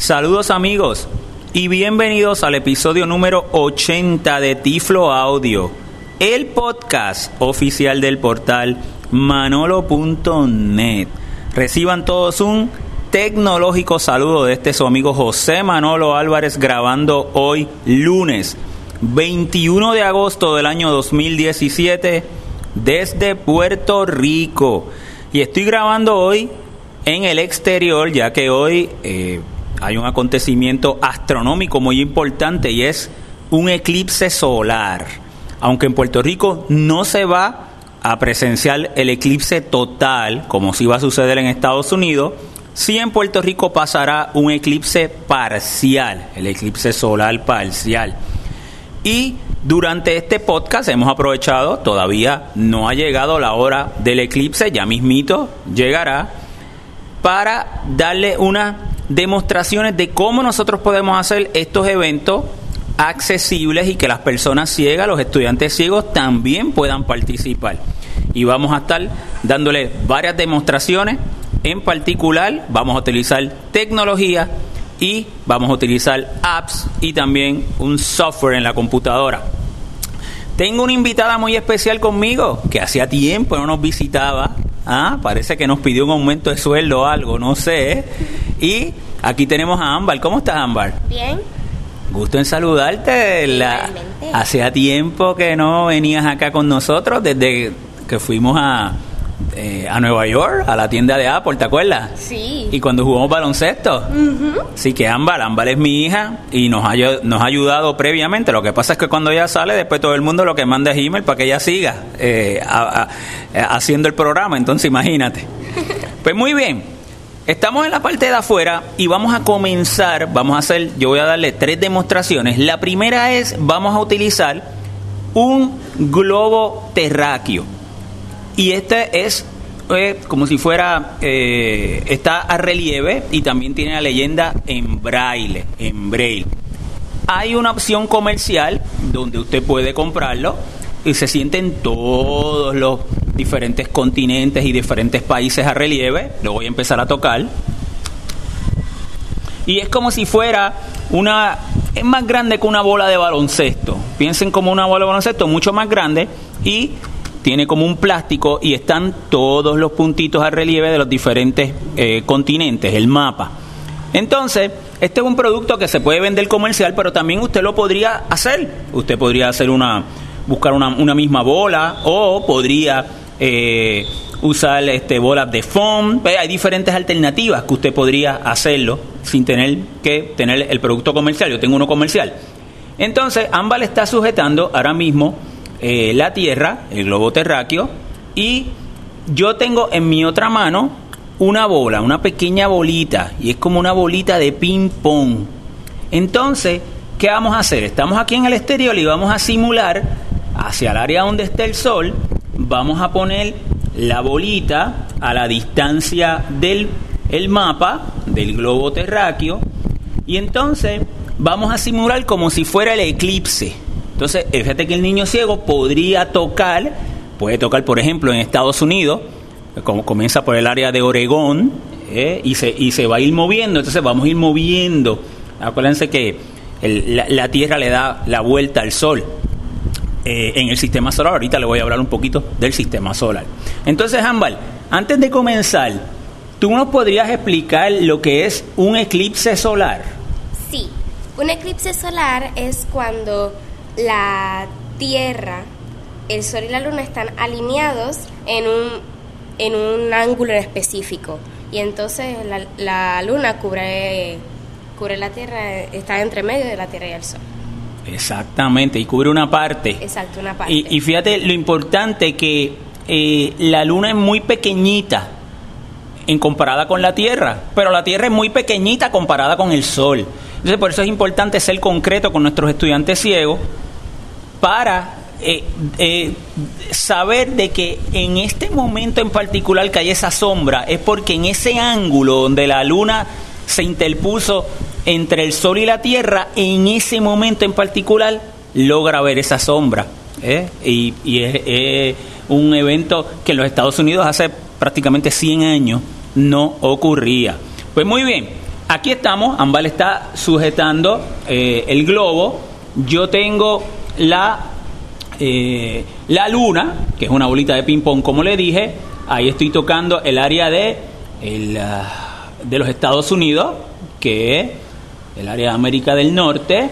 Saludos amigos y bienvenidos al episodio número 80 de Tiflo Audio, el podcast oficial del portal manolo.net. Reciban todos un tecnológico saludo de este su amigo José Manolo Álvarez grabando hoy lunes 21 de agosto del año 2017 desde Puerto Rico. Y estoy grabando hoy en el exterior ya que hoy... Eh, hay un acontecimiento astronómico muy importante y es un eclipse solar. Aunque en Puerto Rico no se va a presenciar el eclipse total, como si va a suceder en Estados Unidos, sí en Puerto Rico pasará un eclipse parcial, el eclipse solar parcial. Y durante este podcast hemos aprovechado, todavía no ha llegado la hora del eclipse, ya mismito llegará, para darle una demostraciones de cómo nosotros podemos hacer estos eventos accesibles y que las personas ciegas, los estudiantes ciegos también puedan participar. Y vamos a estar dándole varias demostraciones. En particular, vamos a utilizar tecnología y vamos a utilizar apps y también un software en la computadora. Tengo una invitada muy especial conmigo que hacía tiempo no nos visitaba. Ah, parece que nos pidió un aumento de sueldo o algo, no sé. Y aquí tenemos a Ámbar. ¿Cómo estás, Ámbar? Bien. Gusto en saludarte. La, hacía tiempo que no venías acá con nosotros, desde que fuimos a, eh, a Nueva York, a la tienda de Apple, ¿te acuerdas? Sí. Y cuando jugamos baloncesto. Sí que Ámbar, Ámbar es mi hija y nos ha, nos ha ayudado previamente. Lo que pasa es que cuando ella sale, después todo el mundo lo que manda es email para que ella siga eh, haciendo el programa. Entonces, imagínate. Pues muy bien. Estamos en la parte de afuera y vamos a comenzar, vamos a hacer, yo voy a darle tres demostraciones. La primera es, vamos a utilizar un globo terráqueo. Y este es eh, como si fuera, eh, está a relieve y también tiene la leyenda en braille, en braille. Hay una opción comercial donde usted puede comprarlo y se sienten todos los diferentes continentes y diferentes países a relieve. Lo voy a empezar a tocar. Y es como si fuera una... Es más grande que una bola de baloncesto. Piensen como una bola de baloncesto mucho más grande y tiene como un plástico y están todos los puntitos a relieve de los diferentes eh, continentes, el mapa. Entonces, este es un producto que se puede vender comercial, pero también usted lo podría hacer. Usted podría hacer una, buscar una, misma bola o podría eh, usar este, bolas de foam. Hay diferentes alternativas que usted podría hacerlo sin tener que tener el producto comercial. Yo tengo uno comercial. Entonces, le está sujetando ahora mismo eh, la Tierra, el globo terráqueo, y yo tengo en mi otra mano una bola, una pequeña bolita, y es como una bolita de ping-pong. Entonces, ¿qué vamos a hacer? Estamos aquí en el exterior y vamos a simular hacia el área donde está el sol vamos a poner la bolita a la distancia del el mapa del globo terráqueo y entonces vamos a simular como si fuera el eclipse. Entonces, fíjate que el niño ciego podría tocar, puede tocar, por ejemplo, en Estados Unidos, como comienza por el área de Oregón, ¿eh? y, se, y se va a ir moviendo, entonces vamos a ir moviendo. Acuérdense que la Tierra le da la vuelta al Sol. Eh, en el sistema solar. Ahorita le voy a hablar un poquito del sistema solar. Entonces, Ámbar, antes de comenzar, ¿tú nos podrías explicar lo que es un eclipse solar? Sí, un eclipse solar es cuando la Tierra, el Sol y la Luna están alineados en un, en un ángulo específico. Y entonces la, la Luna cubre, cubre la Tierra, está entre medio de la Tierra y el Sol. Exactamente, y cubre una parte. Exacto, una parte. Y, fíjate lo importante que eh, la luna es muy pequeñita en comparada con la Tierra, pero la Tierra es muy pequeñita comparada con el Sol. Entonces, por eso es importante ser concreto con nuestros estudiantes ciegos para eh, eh, saber de que en este momento en particular que hay esa sombra es porque en ese ángulo donde la luna se interpuso entre el Sol y la Tierra, en ese momento en particular, logra ver esa sombra. ¿eh? Y, es, un evento que en los Estados Unidos hace prácticamente 100 años no ocurría. Pues muy bien, Aquí estamos, Ambal está sujetando eh, el globo. Yo tengo la, eh, la luna, que es una bolita de ping-pong, como le dije. Ahí estoy tocando el área de, ah, de los Estados Unidos, que el área de América del Norte.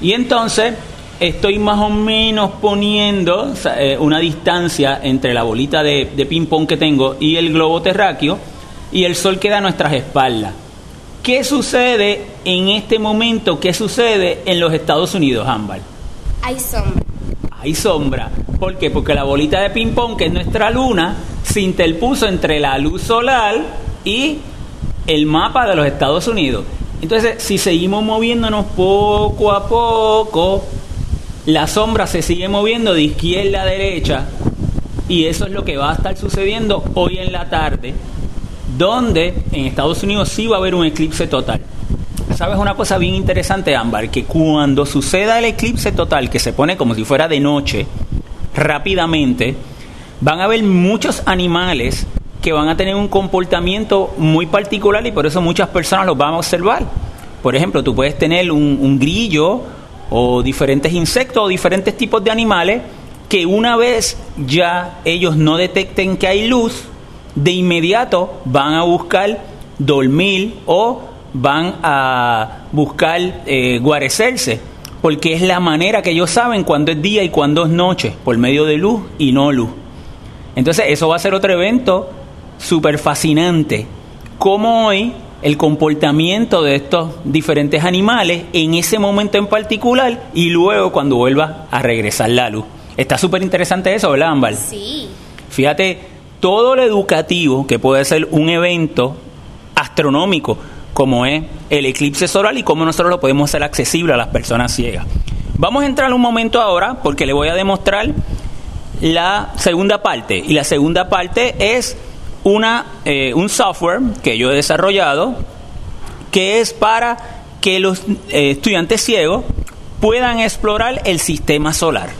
Y entonces estoy más o menos poniendo eh, una distancia entre la bolita de, de ping-pong que tengo y el globo terráqueo y el sol queda a nuestras espaldas. ¿Qué sucede en este momento? ¿Qué sucede en los Estados Unidos, Ámbar? Hay sombra. Hay sombra. ¿Por qué? Porque la bolita de ping-pong, que es nuestra luna, se interpuso entre la luz solar y el mapa de los Estados Unidos. Entonces, si seguimos moviéndonos poco a poco, la sombra se sigue moviendo de izquierda a derecha y eso es lo que va a estar sucediendo hoy en la tarde, donde en Estados Unidos sí va a haber un eclipse total. ¿Sabes una cosa bien interesante, Ámbar? Que cuando suceda el eclipse total, que se pone como si fuera de noche, rápidamente, van a haber muchos animales que van a tener un comportamiento muy particular y por eso muchas personas los van a observar. Por ejemplo, tú puedes tener un, grillo o diferentes insectos o diferentes tipos de animales que una vez ya ellos no detecten que hay luz, de inmediato van a buscar dormir o van a buscar eh, guarecerse, porque es la manera que ellos saben cuándo es día y cuándo es noche, por medio de luz y no luz. Entonces eso va a ser otro evento súper fascinante. Cómo hoy el comportamiento de estos diferentes animales en ese momento en particular y luego cuando vuelva a regresar la luz. Está súper interesante eso, ¿verdad, Ámbar? Sí. Fíjate, todo lo educativo que puede ser un evento astronómico como es el eclipse solar y cómo nosotros lo podemos hacer accesible a las personas ciegas. Vamos a entrar un momento ahora porque le voy a demostrar la segunda parte y la segunda parte es una, eh, un software que yo he desarrollado que es para que los eh, estudiantes ciegos puedan explorar el sistema solar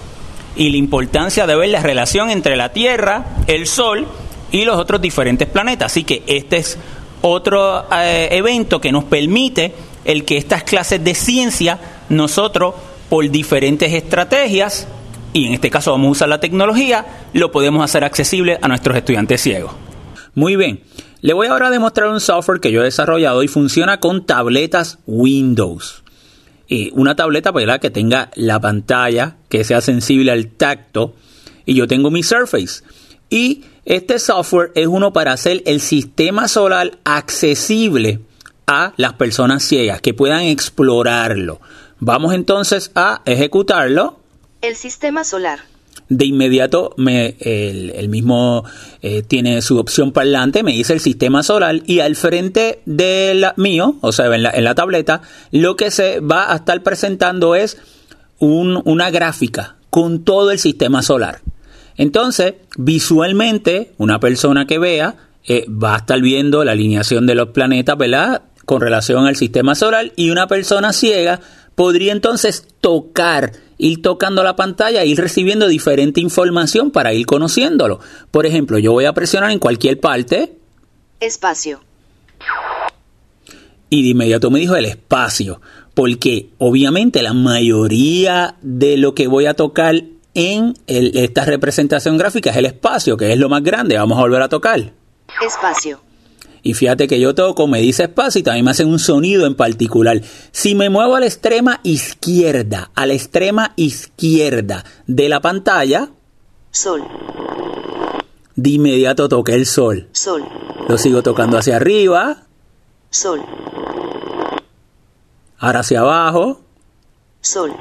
y la importancia de ver la relación entre la Tierra, el Sol y los otros diferentes planetas. Así que este es otro eh, evento que nos permite el que estas clases de ciencia nosotros por diferentes estrategias y en este caso vamos a usar la tecnología, lo podemos hacer accesible a nuestros estudiantes ciegos. Muy bien, le voy ahora a demostrar un software que yo he desarrollado y funciona con tabletas Windows. Y una tableta pues, que tenga la pantalla, que sea sensible al tacto, y yo tengo mi Surface. Y este software es uno para hacer el sistema solar accesible a las personas ciegas, que puedan explorarlo. Vamos entonces a ejecutarlo. El sistema solar de inmediato me, el, mismo eh, tiene su opción parlante, me dice el sistema solar y al frente del mío, o sea, en la, en la, tableta, lo que se va a estar presentando es un, una gráfica con todo el sistema solar. Entonces, visualmente, una persona que vea eh, va a estar viendo la alineación de los planetas, ¿verdad? Con relación al sistema solar y una persona ciega podría entonces tocar ir tocando la pantalla, ir recibiendo diferente información para ir conociéndolo. Por ejemplo, yo voy a presionar en cualquier parte. Espacio. Y de inmediato me dijo el espacio, porque obviamente la mayoría de lo que voy a tocar en esta representación gráfica es el espacio, que es lo más grande. Vamos a volver a tocar. Espacio. Y fíjate que yo toco, me dice espacio y también me hace un sonido en particular. Si me muevo a la extrema izquierda, a la extrema izquierda de la pantalla, sol. De inmediato toqué el sol. Sol. Lo sigo tocando hacia arriba. Sol. Ahora hacia abajo. Sol.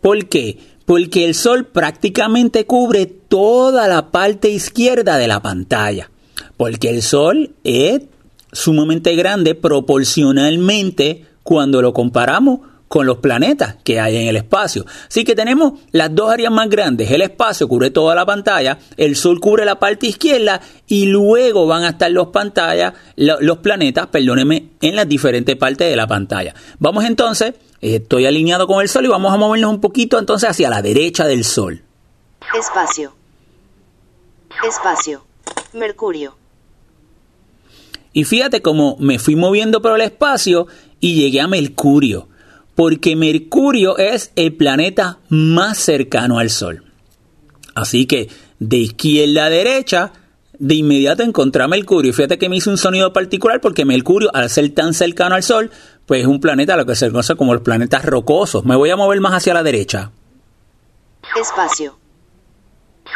¿Por qué? Porque el sol prácticamente cubre toda la parte izquierda de la pantalla porque el Sol es sumamente grande proporcionalmente cuando lo comparamos con los planetas que hay en el espacio. Así que tenemos las dos áreas más grandes. El espacio cubre toda la pantalla, el Sol cubre la parte izquierda y luego van a estar los pantallas, los planetas, en las diferentes partes de la pantalla. Vamos entonces, estoy alineado con el Sol y vamos a movernos un poquito entonces hacia la derecha del Sol. Espacio. Espacio. Mercurio Y fíjate cómo me fui moviendo por el espacio y llegué a Mercurio, porque Mercurio es el planeta más cercano al Sol. Así que de izquierda a derecha, de inmediato encontré a Mercurio. Fíjate que me hizo un sonido particular porque Mercurio, al ser tan cercano al Sol, pues es un planeta lo que se conoce como los planetas rocosos. Me voy a mover más hacia la derecha. Espacio.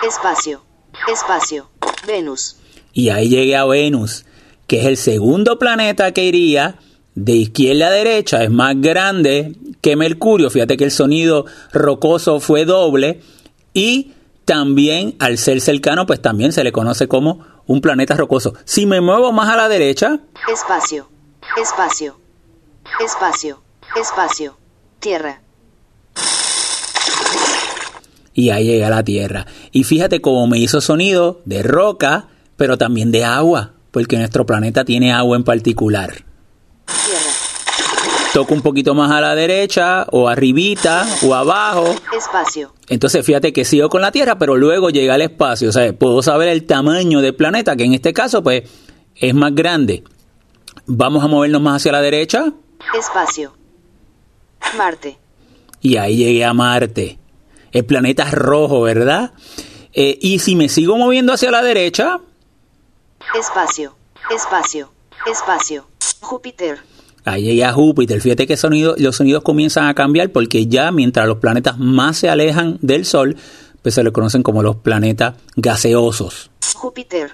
Espacio. Espacio. Venus. Y ahí llegué a Venus, que es el segundo planeta que iría de izquierda a derecha, es más grande que Mercurio. Fíjate que el sonido rocoso fue doble y también al ser cercano, pues también se le conoce como un planeta rocoso. Si me muevo más a la derecha, Espacio. Espacio. Espacio. Espacio. Tierra. Y ahí llega la Tierra. Y fíjate cómo me hizo sonido de roca, pero también de agua, porque nuestro planeta tiene agua en particular. Tierra. Toco un poquito más a la derecha, o arribita, o abajo. Espacio. Entonces fíjate que sigo con la Tierra, pero luego llega al espacio. O sea, puedo saber el tamaño del planeta, que en este caso, pues, es más grande. Vamos a movernos más hacia la derecha. Espacio. Marte. Y ahí llegué a Marte. El planeta es rojo, ¿verdad? Eh, y si me sigo moviendo hacia la derecha, Espacio. Espacio. Espacio. Júpiter. ahí llegué a Júpiter. Fíjate que sonido, los sonidos comienzan a cambiar porque ya mientras los planetas más se alejan del Sol, pues se le conocen como los planetas gaseosos. Júpiter.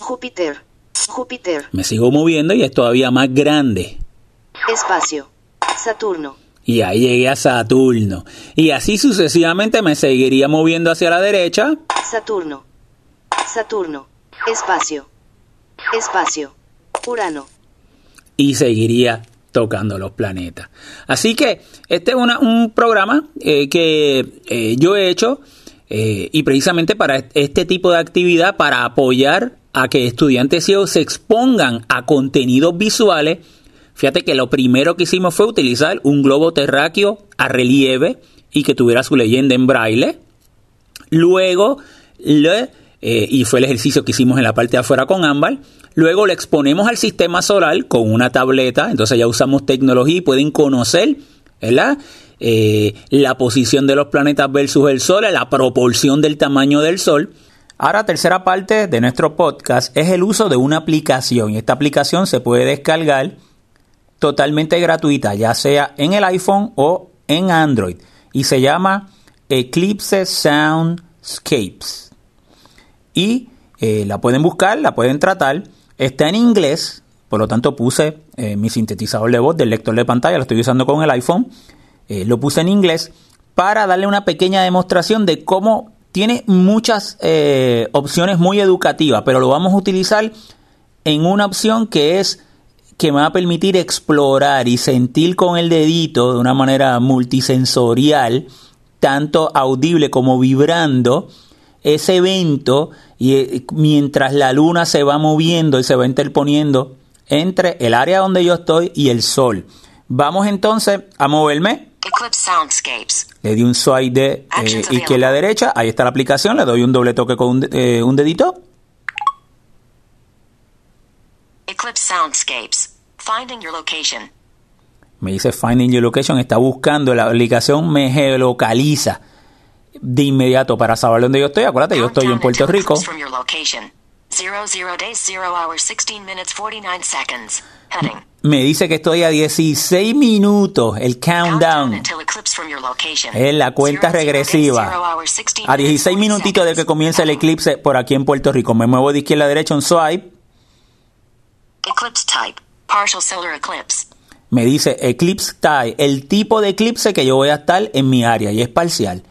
Júpiter. Júpiter. Me sigo moviendo y es todavía más grande. Espacio. Saturno. Y ahí llegué a Saturno. Y así sucesivamente me seguiría moviendo hacia la derecha. Saturno. Saturno. Espacio. Espacio. Urano. y seguiría tocando los planetas. Así que este es una- un programa eh, que eh, yo he hecho eh, y precisamente para este tipo de actividad, para apoyar a que estudiantes ciegos se expongan a contenidos visuales. Fíjate que lo primero que hicimos fue utilizar un globo terráqueo a relieve y que tuviera su leyenda en braille. Luego, le, eh, y fue el ejercicio que hicimos en la parte de afuera con ámbar, luego le exponemos al sistema solar con una tableta, entonces ya usamos tecnología y pueden conocer, ¿verdad? Eh, la posición de los planetas versus el Sol, la proporción del tamaño del Sol. Ahora, tercera parte de nuestro podcast es el uso de una aplicación. Y esta aplicación se puede descargar totalmente gratuita, ya sea en el iPhone o en Android. Y se llama Eclipse Soundscapes. Y eh, la pueden buscar, la pueden tratar. Está en inglés, por lo tanto puse eh, mi sintetizador de voz del lector de pantalla, lo estoy usando con el iPhone. Eh, lo puse en inglés para darle una pequeña demostración de cómo tiene muchas opciones muy educativas, pero lo vamos a utilizar en una opción que es que me va a permitir explorar y sentir con el dedito de una manera multisensorial, tanto audible como vibrando, ese evento y eh, mientras la luna se va moviendo y se va interponiendo entre el área donde yo estoy y el sol. Vamos entonces a moverme. Eclipse Soundscapes. Le di un swipe de eh, izquierda a derecha. Ahí está la aplicación. Le doy un doble toque con un, eh, un dedito. Eclipse Soundscapes. Finding your location. Me dice Finding Your Location. Está buscando la aplicación. Me geolocaliza de inmediato para saber dónde yo estoy. Acuérdate, yo estoy en Puerto Rico. eclipse From your location. Zero zero days, zero hours, 16 minutes, 49 seconds. Heading. Me dice que estoy a 16 minutos. El Countdown. Es la cuenta regresiva. zero hours, 16 A minutes, 16 40 minutitos de que comience el eclipse por aquí en Puerto Rico. Me muevo de izquierda a derecha un swipe. Eclipse type. Partial solar eclipse. Me dice Eclipse Type, el tipo de eclipse que yo voy a estar en mi área y es parcial.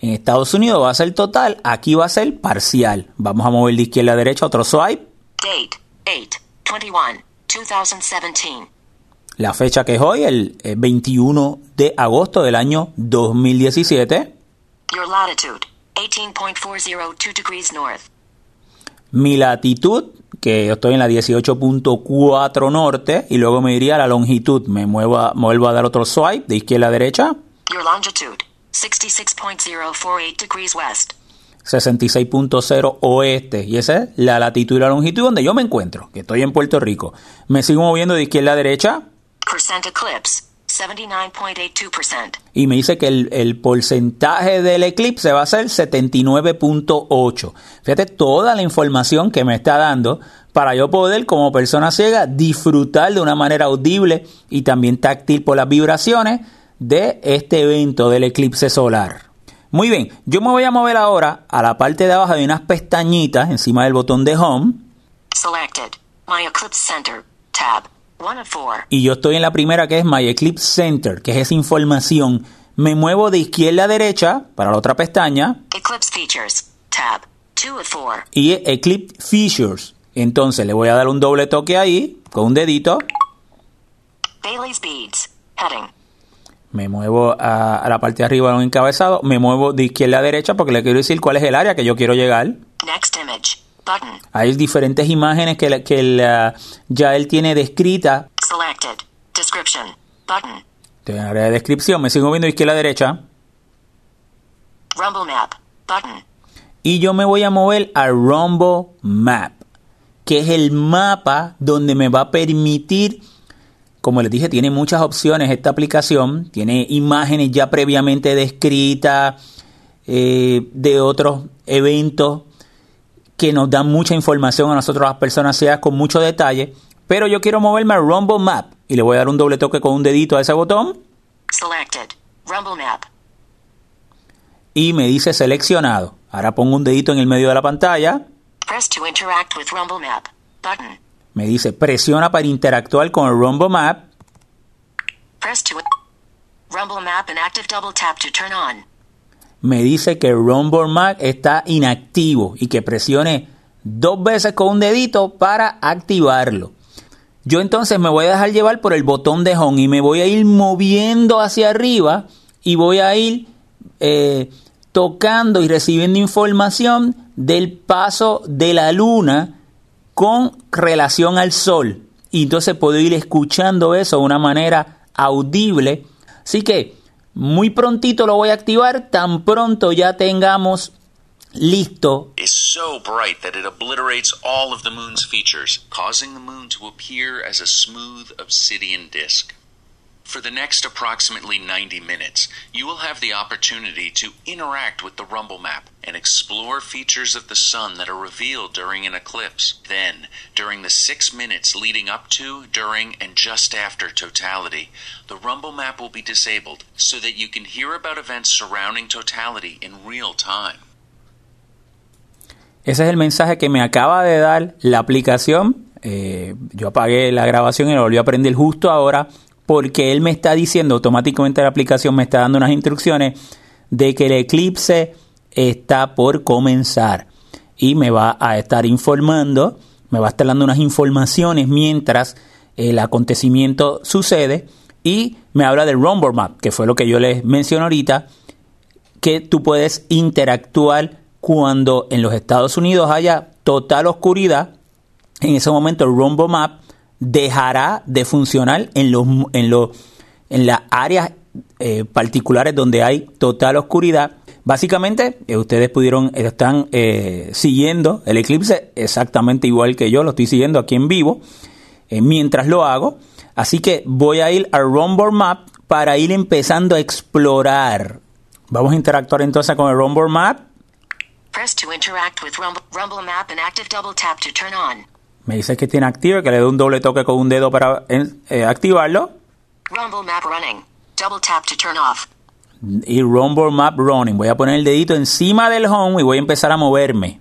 En Estados Unidos va a ser total, aquí va a ser parcial. Vamos a mover de izquierda a derecha otro swipe. Date 8 21 2017. La fecha que es hoy, el eh, 21 de agosto del año 2017. Your latitude 18.402 degrees north. Mi latitud, que yo estoy en la 18.4 norte, y luego me iría a la longitud. Me muevo a, vuelvo a dar otro swipe de izquierda a derecha. Your longitude 66.048 degrees west. 66.0 oeste. Y esa es la latitud y la longitud donde yo me encuentro, que estoy en Puerto Rico. Me sigo moviendo de izquierda a derecha. Percent eclipse, 79.82%. Y me dice que el, el porcentaje del eclipse va a ser 79.8. Fíjate toda la información que me está dando para yo poder, como persona ciega, disfrutar de una manera audible y también táctil por las vibraciones de este evento del eclipse solar. Muy bien, yo me voy a mover ahora a la parte de abajo de unas pestañitas encima del botón de Home Selected. My Eclipse Center. Tab. 1 of 4. y yo estoy en la primera que es My Eclipse Center, que es esa información. Me muevo de izquierda a derecha para la otra pestaña Eclipse Features. Tab. 2 of 4. y Eclipse Features. Entonces le voy a dar un doble toque ahí con un dedito. Bailey's Beads. Heading. Me muevo a, a la parte de arriba de un encabezado. Me muevo de izquierda a derecha porque le quiero decir cuál es el área que yo quiero llegar. Next image. Hay diferentes imágenes que, la- que la- ya él tiene descrita. Selected. Description. Button. Estoy en el área de descripción. Me sigo moviendo de izquierda a derecha. Rumble Map. Button. Y yo me voy a mover a Rumble Map, que es el mapa donde me va a permitir, como les dije, tiene muchas opciones esta aplicación, tiene imágenes ya previamente descritas eh, de otros eventos que nos dan mucha información a nosotros las personas ciegas con mucho detalle, pero yo quiero moverme a Rumble Map y le voy a dar un doble toque con un dedito a ese botón Selected. Rumble Map. y me dice seleccionado. Ahora pongo un dedito en el medio de la pantalla Press to interact with Rumble Map. Button. Me dice, presiona para interactuar con el Rumble Map. Press to Rumble Map and active double tap to turn on. Me dice que Rumble Map está inactivo y que presione dos veces con un dedito para activarlo. Yo entonces me voy a dejar llevar por el botón de home y me voy a ir moviendo hacia arriba y voy a ir eh, tocando y recibiendo información del paso de la luna con relación al sol. Y entonces puedo ir escuchando eso de una manera audible. Así que muy prontito lo voy a activar, tan pronto ya tengamos listo is so bright that it obliterates all of the moon's features, causing the moon to appear as a smooth obsidian disk. For the next approximately 90 minutes, you will have the opportunity to interact with the Rumble map and explore features of the sun that are revealed during an eclipse. Then, during the six minutes leading up to, during, and just after totality, the Rumble map will be disabled so that you can hear about events surrounding totality in real time. Ese es el mensaje que me acaba de dar la aplicación. Eh, yo apagué la grabación y la volví a prender justo ahora porque él me está diciendo automáticamente la aplicación me está dando unas instrucciones de que el eclipse está por comenzar y me va a estar informando, me va a estar dando unas informaciones mientras el acontecimiento sucede y me habla del Rumble Map, que fue lo que yo les mencioné ahorita, que tú puedes interactuar cuando en los Estados Unidos haya total oscuridad. En ese momento el Rumble Map dejará de funcionar en, los, en, los, en las áreas eh, particulares donde hay total oscuridad. Básicamente, eh, ustedes pudieron, están eh, siguiendo el eclipse exactamente igual que yo, lo estoy siguiendo aquí en vivo, mientras lo hago. Así que voy a ir al Rumble Map para ir empezando a explorar. Vamos a interactuar entonces con el Rumble Map. Press to interact with Rumble, Rumble Map and active double tap to turn on. Me dice que tiene activo, que le doy un doble toque con un dedo para eh, activarlo. Rumble Map running. Double tap to turn off. Y Rumble Map Running. Voy a poner el dedito encima del home y voy a empezar a moverme.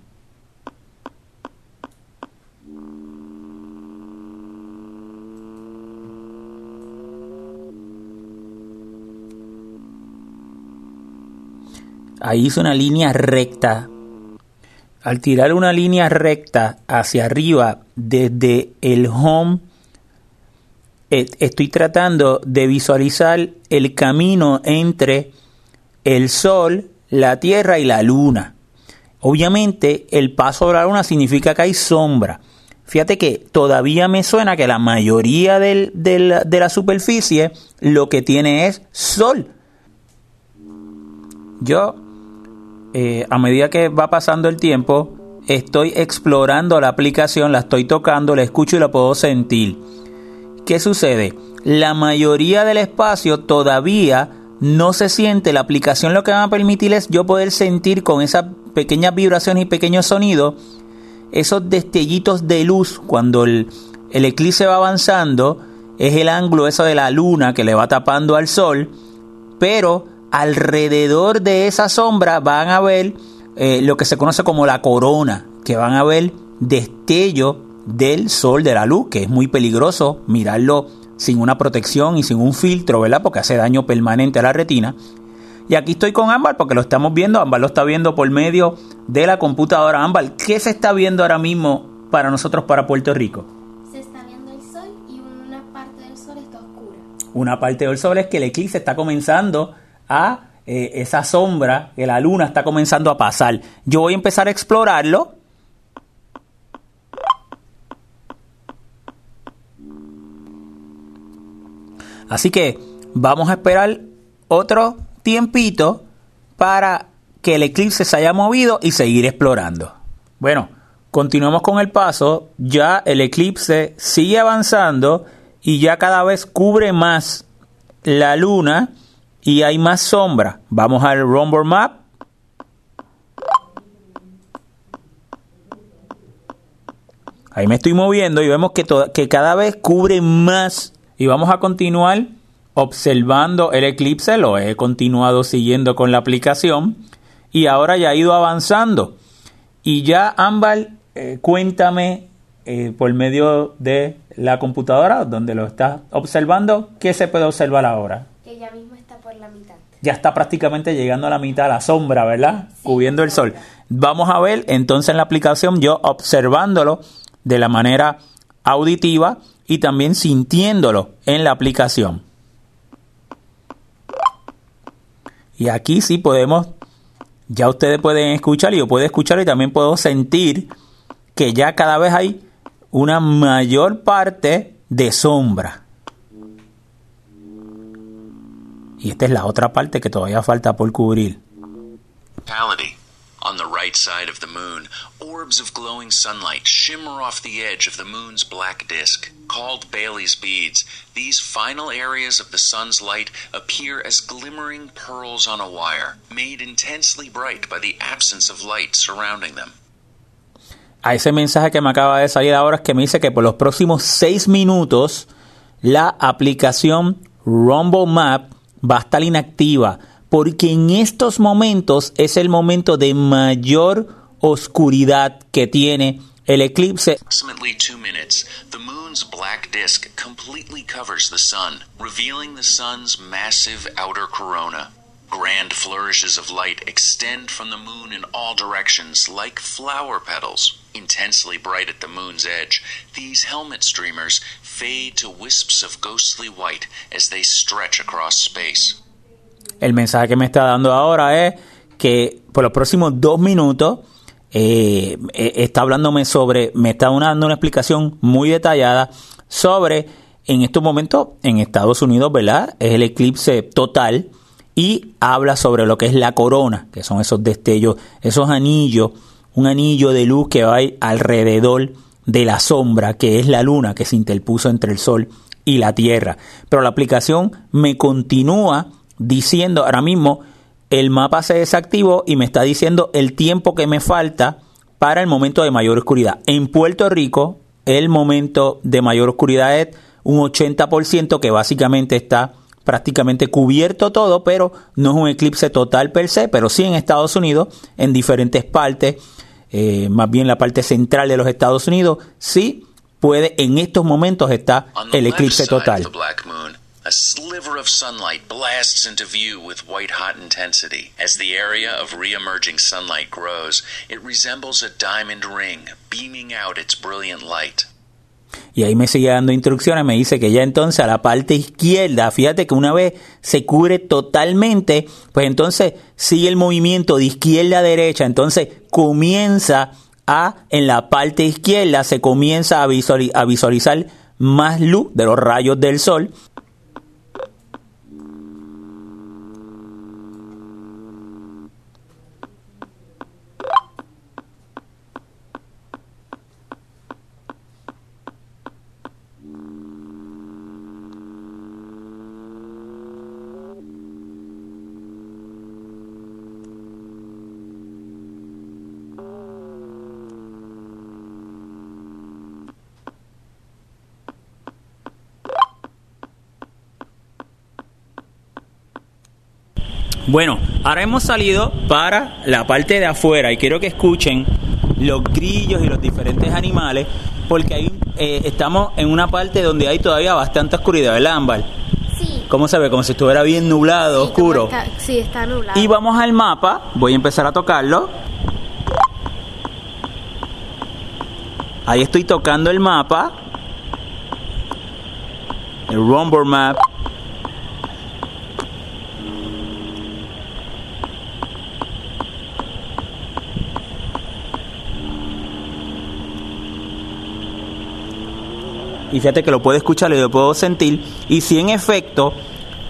Ahí hice una línea recta. Al tirar una línea recta hacia arriba desde el home, eh, estoy tratando de visualizar el camino entre el sol, la tierra y la luna. Obviamente, el paso de la luna significa que hay sombra. Fíjate que todavía me suena que la mayoría de la superficie lo que tiene es sol. Yo eh, a medida que va pasando el tiempo, estoy explorando la aplicación, la estoy tocando, la escucho y la puedo sentir. ¿Qué sucede? La mayoría del espacio todavía no se siente. La aplicación lo que va a permitir es yo poder sentir con esas pequeñas vibraciones y pequeños sonidos esos destellitos de luz cuando el, el eclipse va avanzando. Es el ángulo eso de la luna que le va tapando al sol. Pero alrededor de esa sombra van a ver eh, lo que se conoce como la corona, que van a ver destello del sol de la luz, que es muy peligroso mirarlo sin una protección y sin un filtro, ¿verdad? Porque hace daño permanente a la retina. Y aquí estoy con Ámbar porque lo estamos viendo. Ámbar lo está viendo por medio de la computadora. Ámbar, ¿qué se está viendo ahora mismo para nosotros, para Puerto Rico? Se está viendo el sol y una parte del sol está oscura. Una parte del sol es que el eclipse está comenzando a eh, esa sombra, que la luna está comenzando a pasar. Yo voy a empezar a explorarlo. Así que vamos a esperar otro tiempito para que el eclipse se haya movido y seguir explorando. Bueno, continuamos con el paso. Ya el eclipse sigue avanzando y ya cada vez cubre más la luna y hay más sombra. Vamos al Rumble Map. Ahí me estoy moviendo y vemos que, que cada vez cubre más. Y vamos a continuar observando el eclipse. Lo he continuado siguiendo con la aplicación. Y ahora ya ha ido avanzando. Y ya, Ámbar, eh, cuéntame eh, por medio de la computadora donde lo estás observando, ¿qué se puede observar ahora? Por la mitad. Ya está prácticamente llegando a la mitad, la sombra, ¿verdad? Cubriendo el sol. Vamos a ver entonces en la aplicación, yo observándolo de la manera auditiva y también sintiéndolo en la aplicación. Y aquí sí podemos, ya ustedes pueden escuchar y yo puedo escuchar y también puedo sentir que ya cada vez hay una mayor parte de sombra. Y esta es la otra parte que todavía falta por cubrir. On the right side of the moon, orbs of glowing sunlight shimmer off the edge of the moon's black disk. Called Bailey's beads, these final areas of the sun's light appear as glimmering pearls on a wire, made intensely bright by the absence of light surrounding them. A ese mensaje que me acaba de salir ahora es que me dice que por los próximos seis minutos la aplicación Rumble Map va a estar inactiva porque en estos momentos es el momento de mayor oscuridad que tiene el eclipse. Approximately two minutes, the moon's black disk completely covers the sun, revealing the sun's massive outer corona. Grand flourishes of light extend from the moon in all directions like flower petals. Intensely bright at the moon's edge, these helmet streamers fade to wisps of ghostly white as they stretch across space. El mensaje que me está dando ahora es que por los próximos dos minutos eh, eh, está hablándome sobre, me está dando una explicación muy detallada sobre, en estos momentos, en Estados Unidos, ¿verdad? Es el eclipse total y habla sobre lo que es la corona, que son esos destellos, esos anillos, un anillo de luz que va alrededor de la sombra, que es la luna que se interpuso entre el sol y la tierra. Pero la aplicación me continúa diciendo ahora mismo el mapa se desactivó y me está diciendo el tiempo que me falta para el momento de mayor oscuridad. En Puerto Rico, el momento de mayor oscuridad es un 80% que básicamente está prácticamente cubierto todo, pero no es un eclipse total per se, pero sí en Estados Unidos, en diferentes partes, eh, más bien la parte central de los Estados Unidos, sí puede en estos momentos está el eclipse total. A sliver of sunlight blasts into view with white hot intensity. As the area of re-emerging sunlight grows, it resembles a diamond ring, beaming out its brilliant light. Y ahí me sigue dando instrucciones, me dice que ya entonces a la parte izquierda, fíjate que una vez se cubre totalmente, pues entonces sigue el movimiento de izquierda a derecha, entonces comienza a, en la parte izquierda se comienza a, visualizar, a visualizar más luz de los rayos del sol Bueno, ahora hemos salido para la parte de afuera y quiero que escuchen los grillos y los diferentes animales porque ahí eh, estamos en una parte donde hay todavía bastante oscuridad, ¿verdad, Ámbar? Sí. ¿Cómo se ve? Como si estuviera bien nublado, Sí, oscuro. está- sí, está nublado. Y vamos al mapa, voy a empezar a tocarlo. Ahí estoy tocando el mapa. El Rumble Map. Y fíjate que lo puedo escuchar y lo puedo sentir. Y si en efecto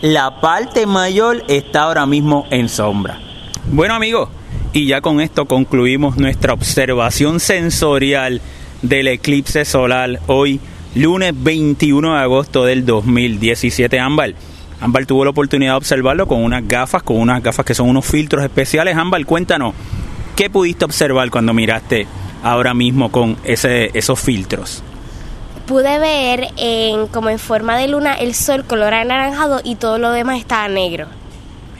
la parte mayor está ahora mismo en sombra. Bueno amigos, y ya con esto concluimos nuestra observación sensorial del eclipse solar hoy, lunes 21 de agosto del 2017. Ámbar, Ámbar tuvo la oportunidad de observarlo con unas gafas, con unas gafas que son unos filtros especiales. Ámbar, cuéntanos, ¿qué pudiste observar cuando miraste ahora mismo con ese, esos filtros? Pude ver en, como en forma de luna el sol color anaranjado y todo lo demás estaba negro.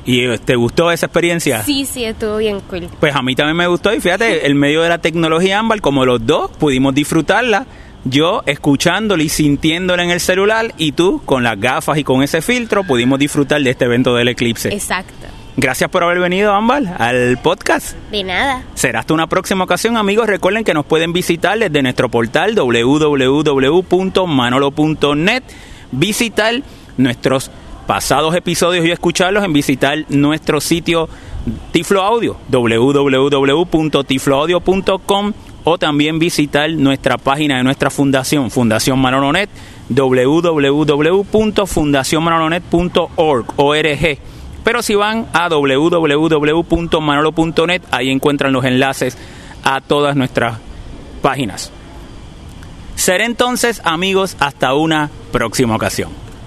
¿Y eh, te gustó esa experiencia? Sí, sí, estuvo bien cool. Pues a mí también me gustó y fíjate, el medio de la tecnología ámbar, como los dos pudimos disfrutarla, yo escuchándola y sintiéndola en el celular y tú con las gafas y con ese filtro pudimos disfrutar de este evento del eclipse. Exacto. Gracias por haber venido ámbar al podcast. De nada. Será hasta una próxima ocasión, amigos. Recuerden que nos pueden visitar desde nuestro portal www.manolo.net, visitar nuestros pasados episodios y escucharlos en visitar nuestro sitio Tiflo Audio, www.tifloaudio.com o también visitar nuestra página de nuestra fundación, Fundación Manolonet, www.fundacionmanolonet.org, ORG. Pero si van a www.manolo.net, ahí encuentran los enlaces a todas nuestras páginas. Seré entonces amigos hasta una próxima ocasión.